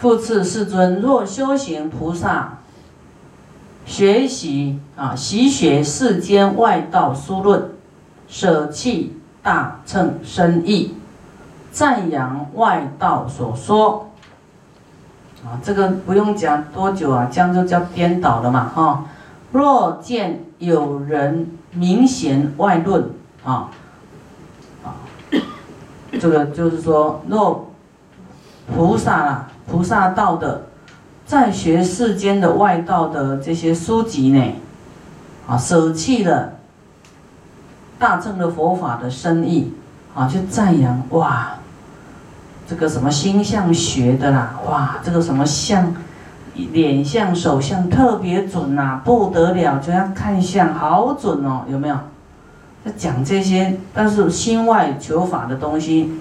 复次世尊，若修行菩萨学习啊，习学世间外道书论，舍弃大乘深义，赞扬外道所说。啊，这个不用讲多久啊，将就叫颠倒了嘛，哈。若见有人明显外论，啊，啊，这个就是说，若菩萨啊，菩萨道的，在学世间的外道的这些书籍呢，啊，舍弃了大乘的佛法的深意，啊，去赞扬哇。这个什么星相学的啦，哇，这个什么相，脸相、手相特别准呐，不得了，就要看相，好准哦，有没有？在讲这些，但是心外求法的东西，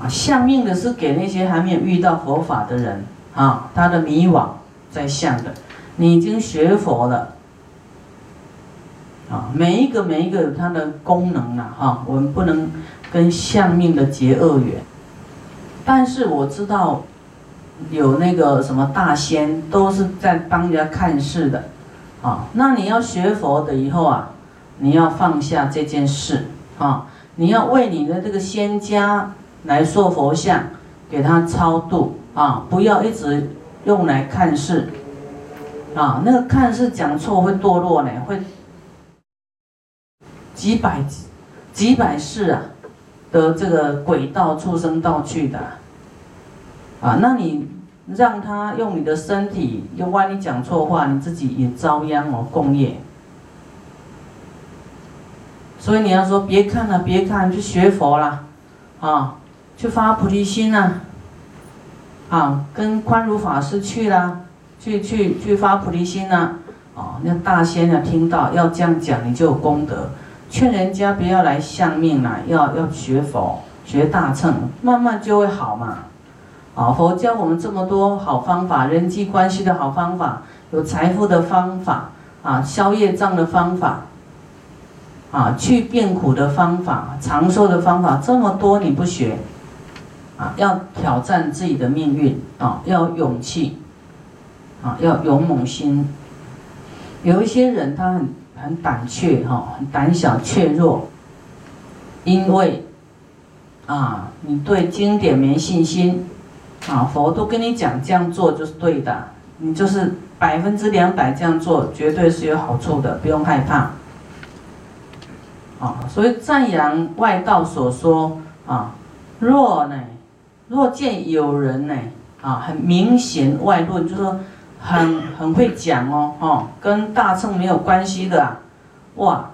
啊，相命的是给那些还没有遇到佛法的人啊，他的迷惘在相的，你已经学佛了，啊，每一个每一个有它的功能啊，哈，我们不能跟相命的结恶缘。但是我知道，有那个什么大仙都是在帮人家看事的，啊，那你要学佛的以后啊，你要放下这件事啊，你要为你的这个仙家来塑佛像，给他超度啊，不要一直用来看事，啊，那个看事讲错会堕落呢，会几百几百世啊。的这个轨道畜生道去的，啊，那你让他用你的身体，又万一讲错话，你自己也遭殃哦，共业。所以你要说别看了，别看，去学佛啦，啊，去发菩提心呐，啊，跟宽如法师去啦，去去去发菩提心呐，啊，那大仙啊听到要这样讲，你就有功德。劝人家不要来相命啦，要要学佛，学大乘，慢慢就会好嘛。啊，佛教我们这么多好方法，人际关系的好方法，有财富的方法，啊，消业障的方法，啊，去变苦的方法，长寿的方法，这么多你不学，啊，要挑战自己的命运啊，要勇气，啊，要勇猛心。有一些人他很。很胆怯哈，很胆小怯弱，因为啊，你对经典没信心啊，佛都跟你讲这样做就是对的，你就是百分之两百这样做，绝对是有好处的，不用害怕。啊，所以赞扬外道所说啊，若呢，若见有人呢啊，很明显外论，就是说。很很会讲哦，哦，跟大乘没有关系的，啊哇，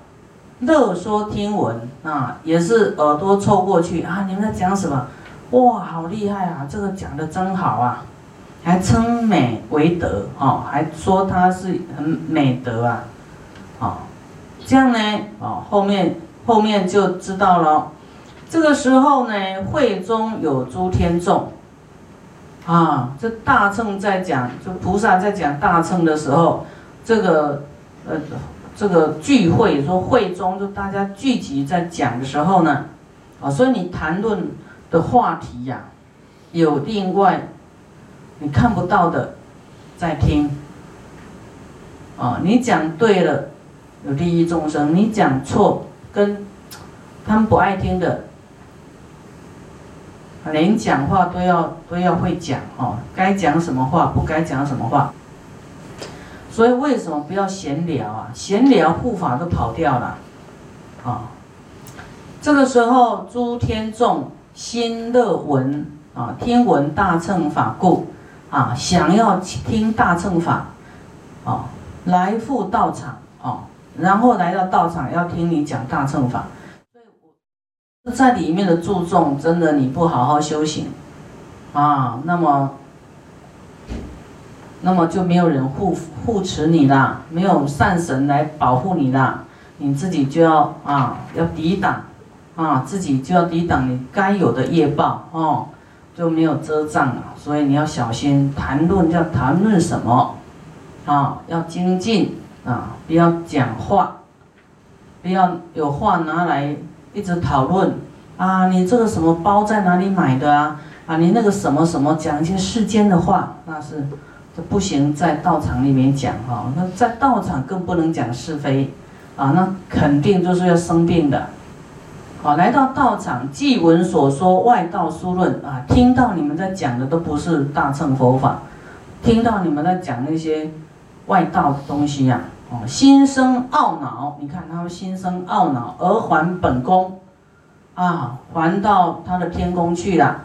乐说听闻啊，也是耳朵凑过去啊，你们在讲什么？哇，好厉害啊，这个讲的真好啊，还称美为德哦，还说他是很美德啊，啊，这样呢，哦，后面后面就知道了，这个时候呢，会中有诸天众。啊，这大乘在讲，就菩萨在讲大乘的时候，这个呃，这个聚会说会中就大家聚集在讲的时候呢，啊，所以你谈论的话题呀，有另外你看不到的在听，啊，你讲对了有利益众生，你讲错跟他们不爱听的。连讲话都要都要会讲哦，该讲什么话，不该讲什么话。所以为什么不要闲聊啊？闲聊护法都跑掉了，啊，这个时候诸天众心乐闻啊，听闻大乘法故啊，想要听大乘法，啊，来赴道场啊，然后来到道场要听你讲大乘法。在里面的注重，真的你不好好修行，啊，那么，那么就没有人护护持你啦，没有善神来保护你啦，你自己就要啊，要抵挡，啊，自己就要抵挡你该有的业报哦，就没有遮障了，所以你要小心谈论，要谈论什么，啊，要精进啊，不要讲话，不要有话拿来。一直讨论啊，你这个什么包在哪里买的啊？啊，你那个什么什么讲一些世间的话，那是这不行，在道场里面讲哈，那在道场更不能讲是非，啊，那肯定就是要生病的。啊，来到道场，既闻所说外道书论啊，听到你们在讲的都不是大乘佛法，听到你们在讲那些外道的东西呀，哦，心生懊恼，你看他们心生懊恼而还本宫，啊，还到他的天宫去了，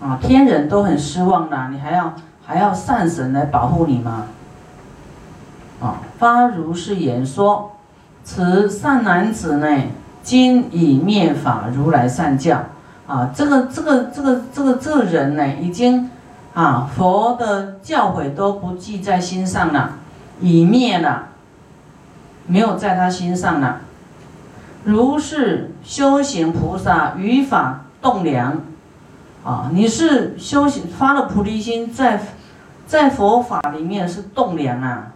啊，天人都很失望啦，你还要还要善神来保护你吗？啊，发如是言说，此善男子呢？今以灭法如来善教，啊，这个这个这个这个这人呢，已经啊佛的教诲都不记在心上了，已灭了，没有在他心上了。如是修行菩萨于法栋梁，啊，你是修行发了菩提心，在在佛法里面是栋梁啊。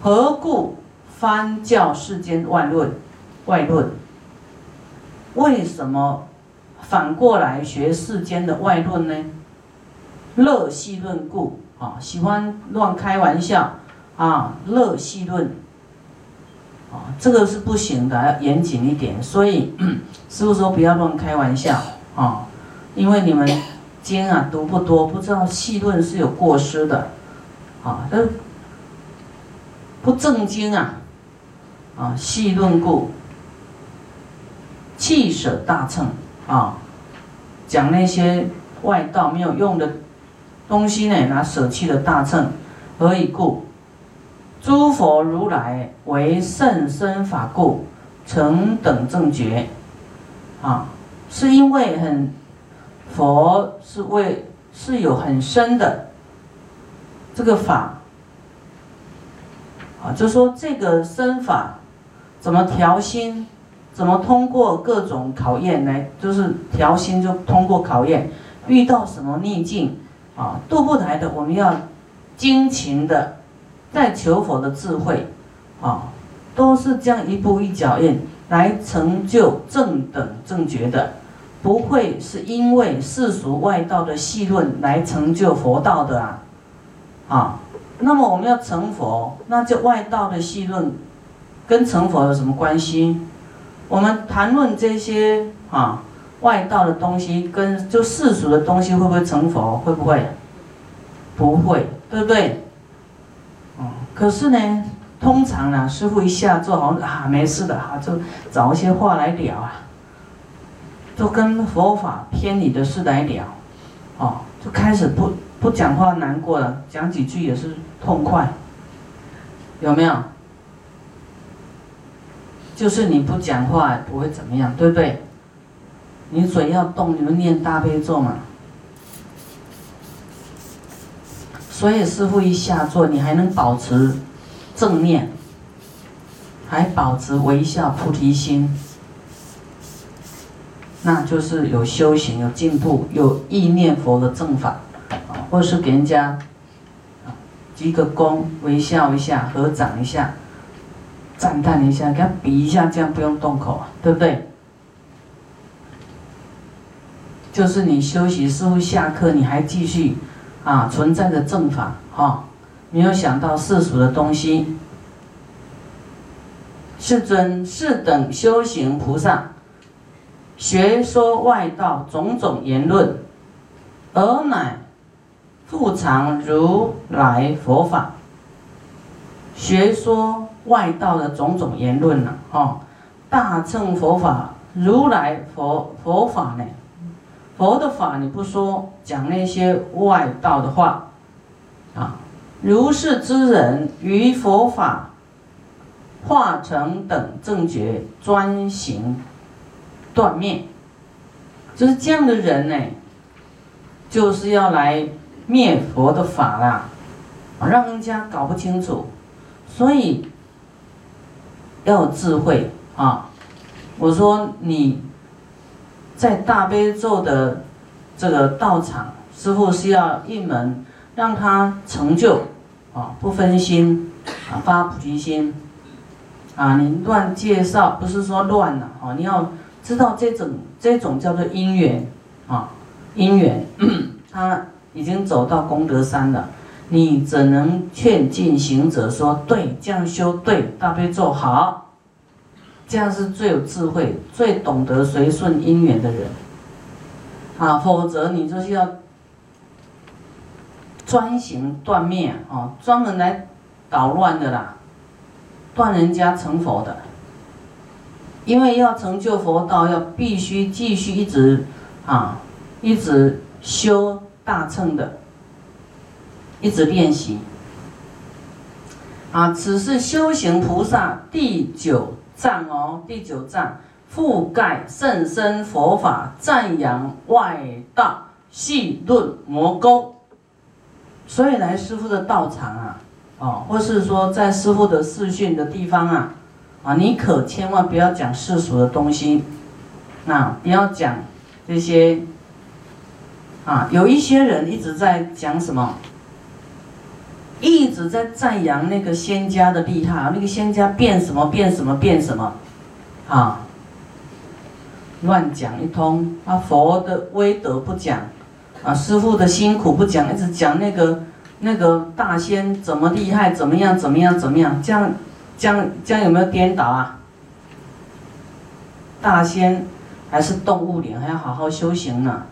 何故翻教世间万论？外论，为什么反过来学世间的外论呢？乐戏论故啊，喜欢乱开玩笑啊，乐戏论啊，这个是不行的，要严谨一点。所以 师傅说不要乱开玩笑啊，因为你们经啊读不多，不知道戏论是有过失的啊，都不正经啊啊，戏论故。弃舍大乘啊，讲那些外道没有用的东西呢，拿舍弃了大乘，何以故？诸佛如来为甚深法故，成等正觉啊，是因为很佛是为是有很深的这个法啊，就说这个身法怎么调心？怎么通过各种考验来，就是调心就通过考验，遇到什么逆境啊，渡不来的，我们要精勤的在求佛的智慧啊，都是这样一步一脚印来成就正等正觉的，不会是因为世俗外道的戏论来成就佛道的啊啊，那么我们要成佛，那就外道的戏论跟成佛有什么关系？我们谈论这些啊外道的东西，跟就世俗的东西会不会成佛？会不会？不会，对不对？哦，可是呢，通常呢，师傅一下做，好啊没事的哈，就找一些话来聊啊，就跟佛法偏离的事来聊，哦，就开始不不讲话难过了，讲几句也是痛快，有没有？就是你不讲话不会怎么样，对不对？你嘴要动，你们念大悲咒嘛。所以师傅一下座，你还能保持正念，还保持微笑菩提心，那就是有修行、有进步、有意念佛的正法啊，或是给人家啊鞠个躬，微笑一下，合掌一下。赞叹一下，给他比一下，这样不用动口，对不对？就是你休息，师傅下课，你还继续啊，存在着正法哈，没有想到世俗的东西。世尊，是等修行菩萨，学说外道种种言论，而乃复藏如来佛法，学说。外道的种种言论呢？哦，大乘佛法，如来佛佛法呢？佛的法你不说，讲那些外道的话，啊，如是之人于佛法化成等正觉专行断灭，就是这样的人呢，就是要来灭佛的法啦，让人家搞不清楚，所以。要智慧啊！我说你在大悲咒的这个道场，师傅是要一门让他成就啊，不分心啊，发菩提心啊。你乱介绍不是说乱了啊，你要知道这种这种叫做因缘啊，因缘，他已经走到功德山了，你怎能劝进行者说对，这样修对，大悲咒好，这样是最有智慧、最懂得随顺因缘的人，啊，否则你就是要专行断灭啊，专门来捣乱的啦，断人家成佛的。因为要成就佛道，要必须继续一直啊，一直修大乘的，一直练习。啊，此是修行菩萨第九藏哦，第九藏覆盖甚深佛法，赞扬外道，细论魔功。所以来师傅的道场啊，哦，或是说在师傅的视训的地方啊。啊，你可千万不要讲世俗的东西，那不要讲这些。啊，有一些人一直在讲什么，一直在赞扬那个仙家的厉害，那个仙家变什么变什么变什么，啊，乱讲一通。啊，佛的威德不讲，啊，师傅的辛苦不讲，一直讲那个那个大仙怎么厉害，怎么样怎么样怎么样，这样。这样这样有没有颠倒啊？大仙还是动物脸，还要好好修行呢。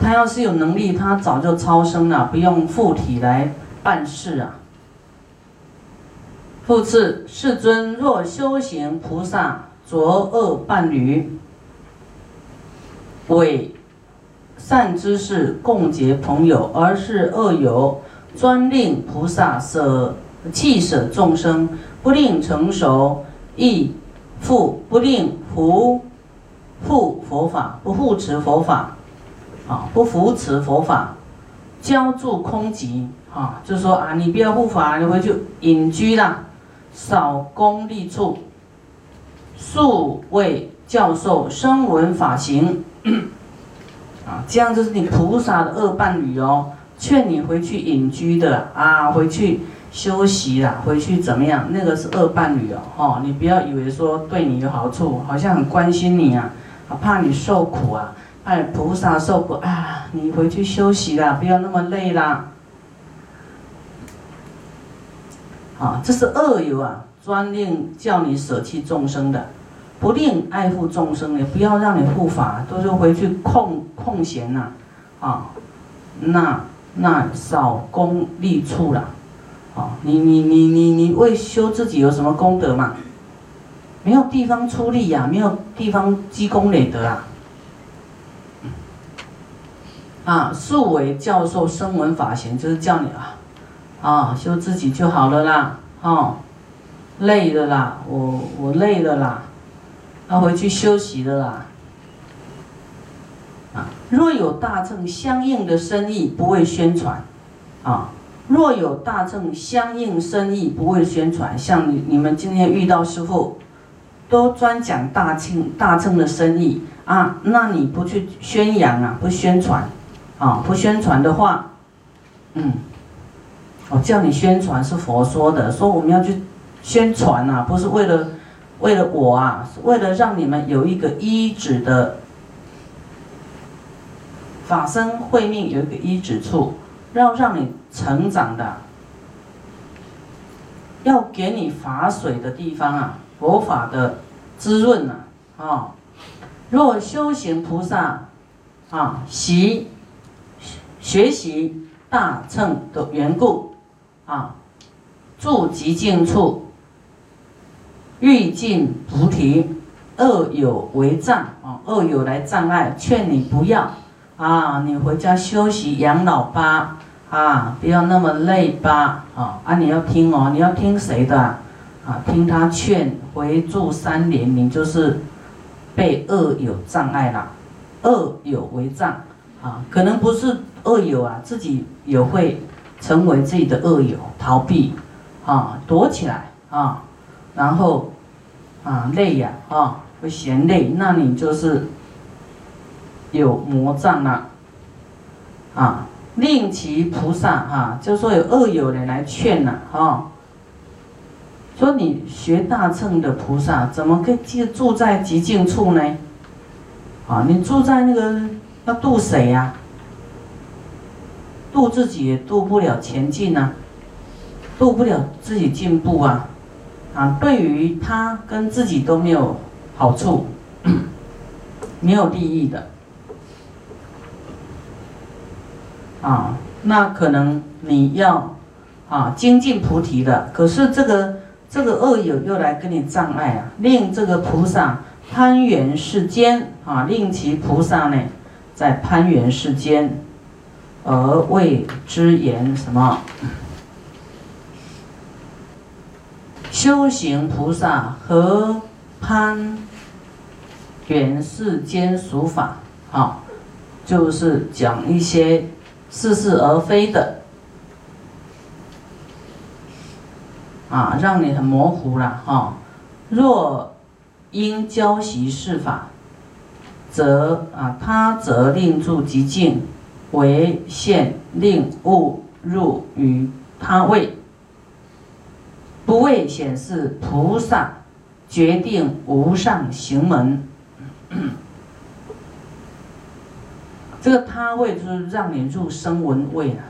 他要是有能力，他早就超生了，不用附体来办事啊。复次，世尊若修行菩萨着恶伴侣，为善知识共结朋友，而是恶友，专令菩萨舍。弃舍众生，不令成熟，亦复不令扶护佛法，不护持佛法，啊，不扶持佛法，浇筑空寂，啊，就是说啊，你不要护法，你回去隐居啦，少功利处，数位教授声闻法行，啊，这样就是你菩萨的恶伴侣哦，劝你回去隐居的啊，回去。休息啦，回去怎么样？那个是恶伴侣哦，哦，你不要以为说对你有好处，好像很关心你啊，怕你受苦啊，哎菩萨受苦啊，你回去休息啦，不要那么累啦。啊，这是恶友啊，专令叫你舍弃众生的，不令爱护众生的，不要让你护法，都是回去空空闲呐，啊，那那少功利处了。哦，你你你你你为修自己有什么功德嘛？没有地方出力呀，没有地方积功累德啊。啊，素为教授声闻法行，就是叫你啊，啊，修自己就好了啦。哦，累了啦，我我累了啦，要回去休息的啦。啊，若有大乘相应的生意，不会宣传，啊。若有大乘相应生意，不会宣传。像你你们今天遇到师傅，都专讲大乘大乘的生意啊，那你不去宣扬啊，不宣传，啊，不宣传的话，嗯，我叫你宣传是佛说的，说我们要去宣传啊，不是为了为了我啊，是为了让你们有一个医治的法身慧命，有一个医治处。要让你成长的，要给你法水的地方啊，佛法的滋润呐，啊，若修行菩萨啊，习学习大乘的缘故啊，住极静处，欲尽菩提，恶有为障啊，恶有来障碍，劝你不要。啊，你回家休息养老吧，啊，不要那么累吧，啊，啊，你要听哦，你要听谁的？啊，听他劝，回住三年，你就是被恶有障碍了，恶有为障，啊，可能不是恶友啊，自己也会成为自己的恶友，逃避，啊，躲起来，啊，然后，啊，累呀，啊，会嫌累，那你就是。有魔障了，啊，令其菩萨哈，就说有恶友人来劝呐，哈，说你学大乘的菩萨，怎么可以住在极静处呢？啊，你住在那个要渡谁呀？渡自己也渡不了前进啊，渡不了自己进步啊，啊，对于他跟自己都没有好处，没有利益的，啊，那可能你要啊精进菩提的，可是这个这个恶友又来跟你障碍啊，令这个菩萨。攀缘世间啊，令其菩萨呢，在攀缘世间，而为之言什么？修行菩萨和攀缘世间俗法啊，就是讲一些似是而非的啊，让你很模糊了哈。若因教习事法，则啊他则令住极静，为现令误入于他位，不为显示菩萨决定无上行门。这个他位就是让你入声闻位啊，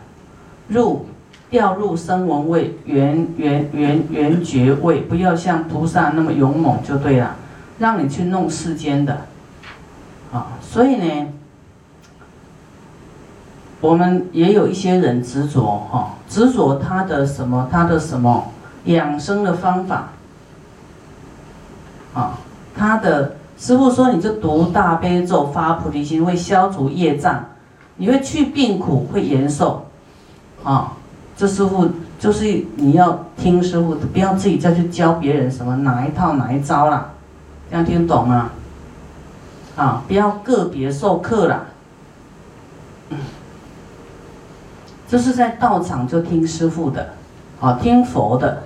入掉入声闻位，圆圆圆圆觉位，不要像菩萨那么勇猛就对了。让你去弄世间的，啊，所以呢，我们也有一些人执着哈，执着他的什么，他的什么养生的方法，啊，他的师傅说，你就读大悲咒，发菩提心，会消除业障，你会去病苦，会延寿，啊，这师傅就是你要听师傅，不要自己再去教别人什么哪一套哪一招啦。这样听懂吗？啊，不要个别授课了。这是在道场就听师傅的，啊，听佛的。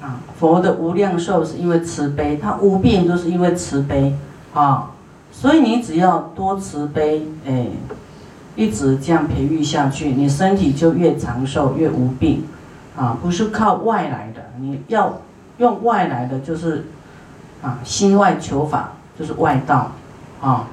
啊，佛的无量寿是因为慈悲，他无病都是因为慈悲，啊，所以你只要多慈悲，哎，一直这样培育下去，你身体就越长寿越无病，啊，不是靠外来的，你要用外来的就是。啊，心外求法就是外道，啊，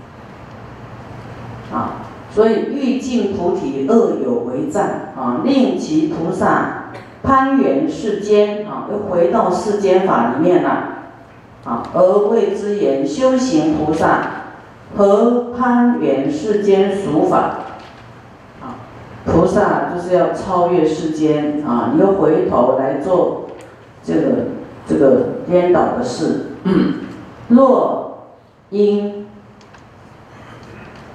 啊，所以欲尽菩提，恶有为战，啊，令其菩萨攀缘世间，啊，又回到世间法里面了，啊，而谓之言修行菩萨和攀缘世间俗法，啊，菩萨就是要超越世间，啊，你又回头来做这个这个颠倒的事。嗯。若因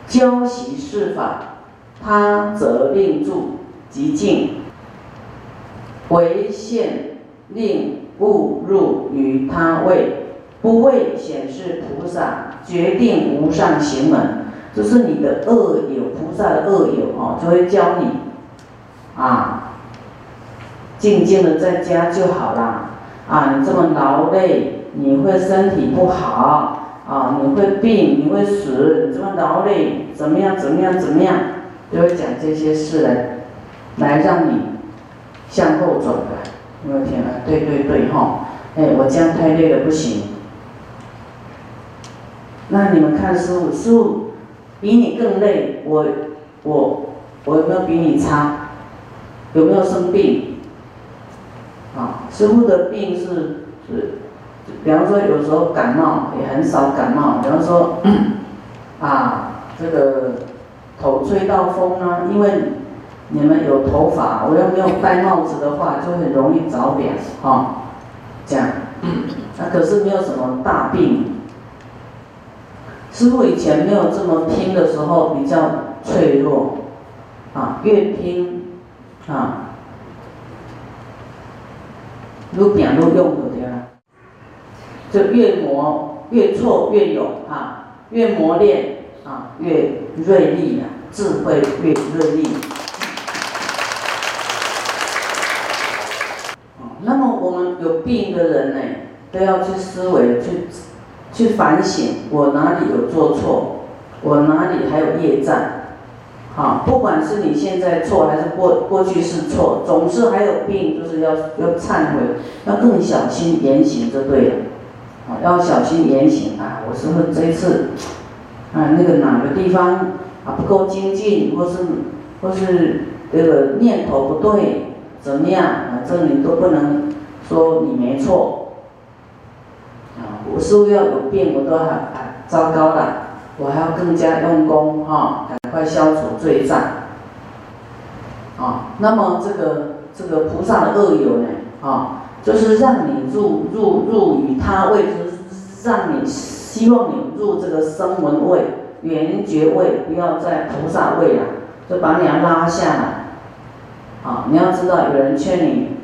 教习事法，他则令住即静，唯现令误入于他位，不为显示菩萨决定无上行门，就是你的恶友，菩萨的恶友哦，就会教你啊，静静的在家就好啦，啊，你这么劳累。你会身体不好。啊，你会病，你会死，你这么劳累，怎么样？怎么样？怎么样？就会讲这些事来，来让你向后走的。我的天啊，对对对哈，哎，我这样太累了，不行。那你们看师傅，师傅比你更累，我我我有没有比你差？有没有生病？啊，师傅的病是是。比方说，有时候感冒也很少感冒。比方说，啊，这个头吹到风呢，因为你们有头发，我又没有戴帽子的话，就很容易着凉，哈，这样。那可是没有什么大病。师傅以前没有这么拼的时候，比较脆弱，啊，越拼，啊，越拼越用。就越磨越挫越勇啊，越磨练啊越锐利啊，智慧越锐利。那么我们有病的人呢，都要去思维，去去反省，我哪里有做错，我哪里还有业障，好，不管是你现在错还是过过去是错，总是还有病，就是要要忏悔，要更小心言行，就对了。要小心言行啊！我是问这一次，啊，那个哪个地方啊不够精进，或是或是这个念头不对，怎么样啊？这你都不能说你没错，啊，我是不是要有病，我都很糟糕了，我还要更加用功哈，赶快消除罪障，啊，那么这个这个菩萨的恶友呢，啊。就是让你入入入于他位，就是让你希望你入这个声闻位、缘觉位，不要在菩萨位了，就把你要拉下来。啊，你要知道有人劝你，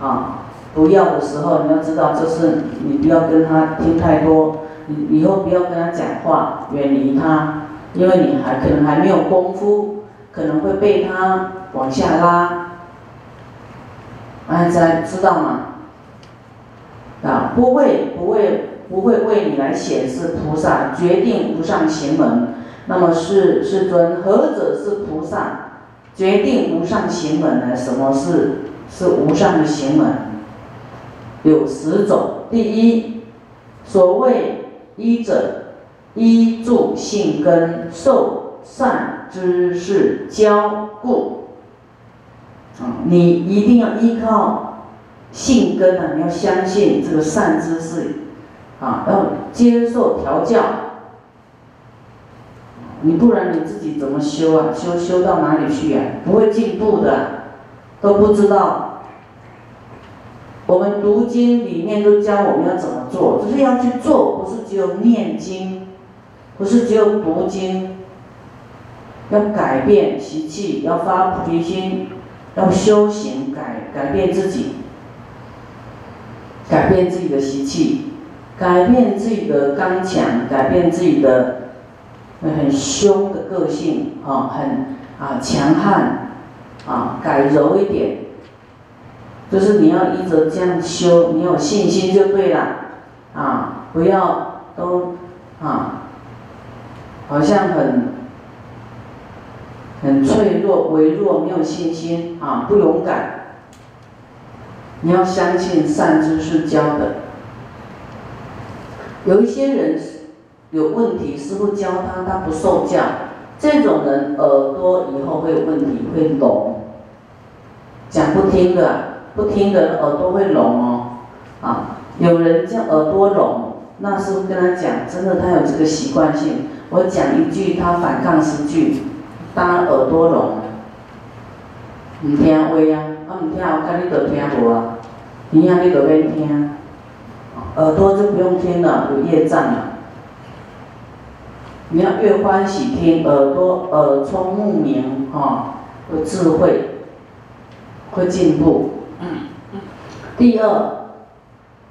啊，不要的时候，你要知道这是你不要跟他听太多，你以后不要跟他讲话，远离他，因为你还可能还没有功夫，可能会被他往下拉。大家知道吗？啊，不会，不会，不会为你来显示菩萨决定无上行门。那么是世尊，何者是菩萨决定无上行门呢？什么是是无上的行门？有十种。第一，所谓依者，依助性根受善知识教故。啊，你一定要依靠。性根啊，你要相信这个善知识，啊，要接受调教，你不然你自己怎么修啊？修修到哪里去呀？不会进步的，都不知道。我们读经里面都教我们要怎么做，就是要去做，不是只有念经，不是只有读经，要改变习气，要发菩提心，要修行，改改变自己。改变自己的习气，改变自己的刚强，改变自己的很凶的个性啊，很啊强悍啊，改柔一点，就是你要依着这样修，你有信心就对了啊，不要都啊，好像很很脆弱、微弱，没有信心啊，不勇敢。你要相信善知识教的。有一些人有问题，师傅教他，他不受教，这种人耳朵以后会有问题，会聋，讲不听的，不听的耳朵会聋哦。啊，有人叫耳朵聋，那师傅跟他讲，真的他有这个习惯性，我讲一句，他反抗十句，当然耳朵聋。唔听话啊，啊唔听，我看你都听无啊，你啊你都免听，耳朵就不用听了，有业障了。你要越欢喜听，耳朵耳聪目明，哈，有智慧，会进步嗯。第二，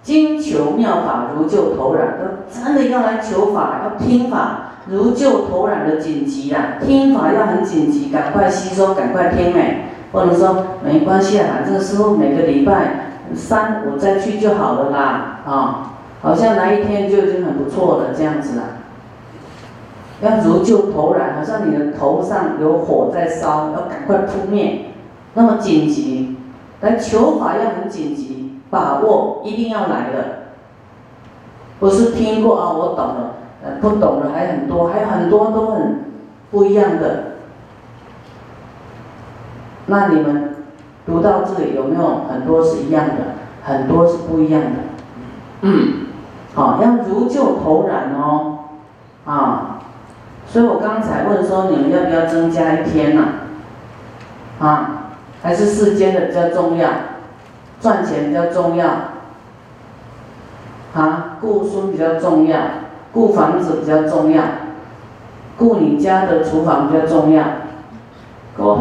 经求妙法如救头然，真的要来求法，要听法，如救头然的紧急啊，听法要很紧急，赶快吸收，赶快听哎。或者说没关系啊，这个时候每个礼拜三我再去就好了啦，啊，好像来一天就已经很不错了这样子了。要如救头燃，好像你的头上有火在烧，要赶快扑灭，那么紧急，来求法要很紧急，把握一定要来的，不是听过啊，我懂了，呃，不懂的还很多，还有很多都很不一样的。那你们读到这里有没有很多是一样的，很多是不一样的？嗯，好，要如旧投染哦，啊，所以我刚才问说你们要不要增加一天呢？啊，还是世间的比较重要，赚钱比较重要，啊，顾孙比较重要，顾房子比较重要，顾你家的厨房比较重要，各位。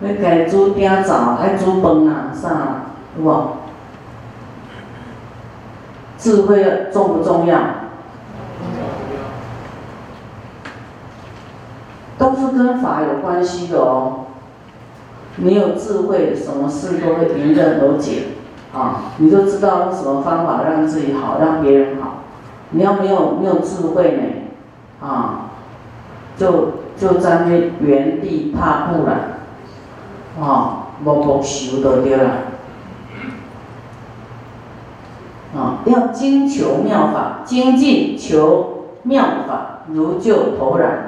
要该煮点早，爱煮饭啊，啥，有无？智慧重不重要？都是跟法有关系的哦。你有智慧，什么事都会迎刃而解啊！你就知道用什么方法让自己好，让别人好。你要没有没有智慧呢，啊，就就站在原地踏步了。啊，默默修就对了。啊，要精求妙法，精进求妙法，如救头然。